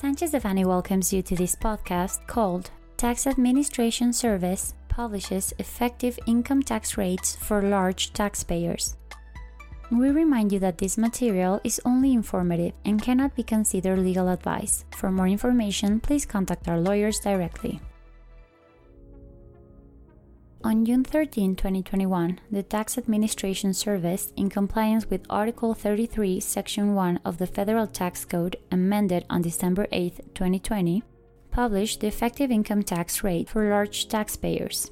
Sanchez Devanny welcomes you to this podcast called Tax Administration Service publishes effective income tax rates for large taxpayers. We remind you that this material is only informative and cannot be considered legal advice. For more information, please contact our lawyers directly. On June 13, 2021, the Tax Administration Service, in compliance with Article 33, Section 1 of the Federal Tax Code, amended on December 8, 2020, published the effective income tax rate for large taxpayers.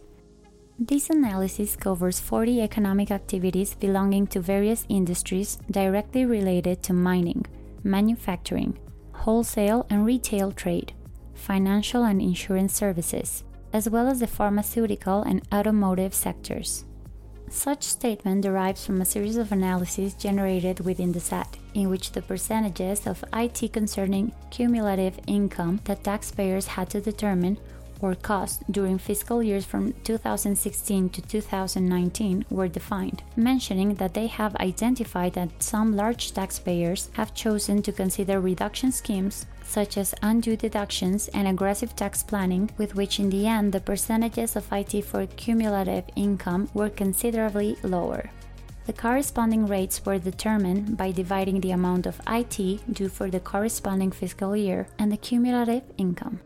This analysis covers 40 economic activities belonging to various industries directly related to mining, manufacturing, wholesale and retail trade, financial and insurance services, as well as the pharmaceutical and automotive sectors. Such statement derives from a series of analyses generated within the SAT, in which the percentages of IT concerning cumulative income that taxpayers had to determine or cost during fiscal years from 2016 to 2019 were defined, mentioning that they have identified that some large taxpayers have chosen to consider reduction schemes such as undue deductions and aggressive tax planning, with which in the end the percentages of IT for cumulative income were considerably lower. The corresponding rates were determined by dividing the amount of IT due for the corresponding fiscal year and the cumulative income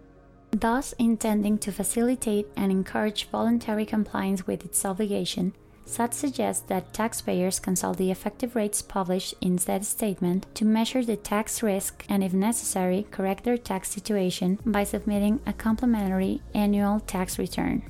thus intending to facilitate and encourage voluntary compliance with its obligation, SAT suggests that taxpayers consult the effective rates published in said statement to measure the tax risk and, if necessary, correct their tax situation by submitting a complementary annual tax return.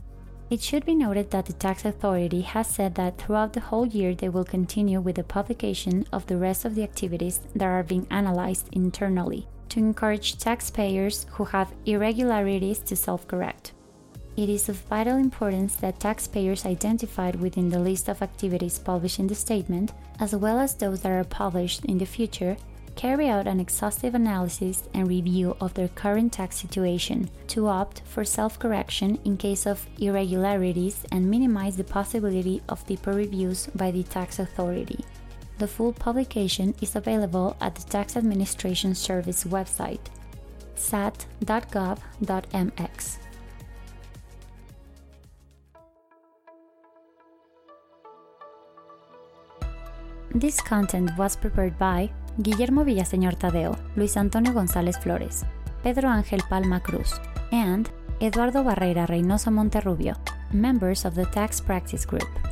It should be noted that the tax authority has said that throughout the whole year they will continue with the publication of the rest of the activities that are being analyzed internally, to encourage taxpayers who have irregularities to self correct. It is of vital importance that taxpayers identified within the list of activities published in the statement, as well as those that are published in the future, carry out an exhaustive analysis and review of their current tax situation to opt for self correction in case of irregularities and minimize the possibility of deeper reviews by the tax authority. The full publication is available at the Tax Administration Service website, sat.gov.mx. This content was prepared by Guillermo Villaseñor Tadeo, Luis Antonio González Flores, Pedro Ángel Palma Cruz, and Eduardo Barrera Reynoso Monterrubio, members of the Tax Practice Group.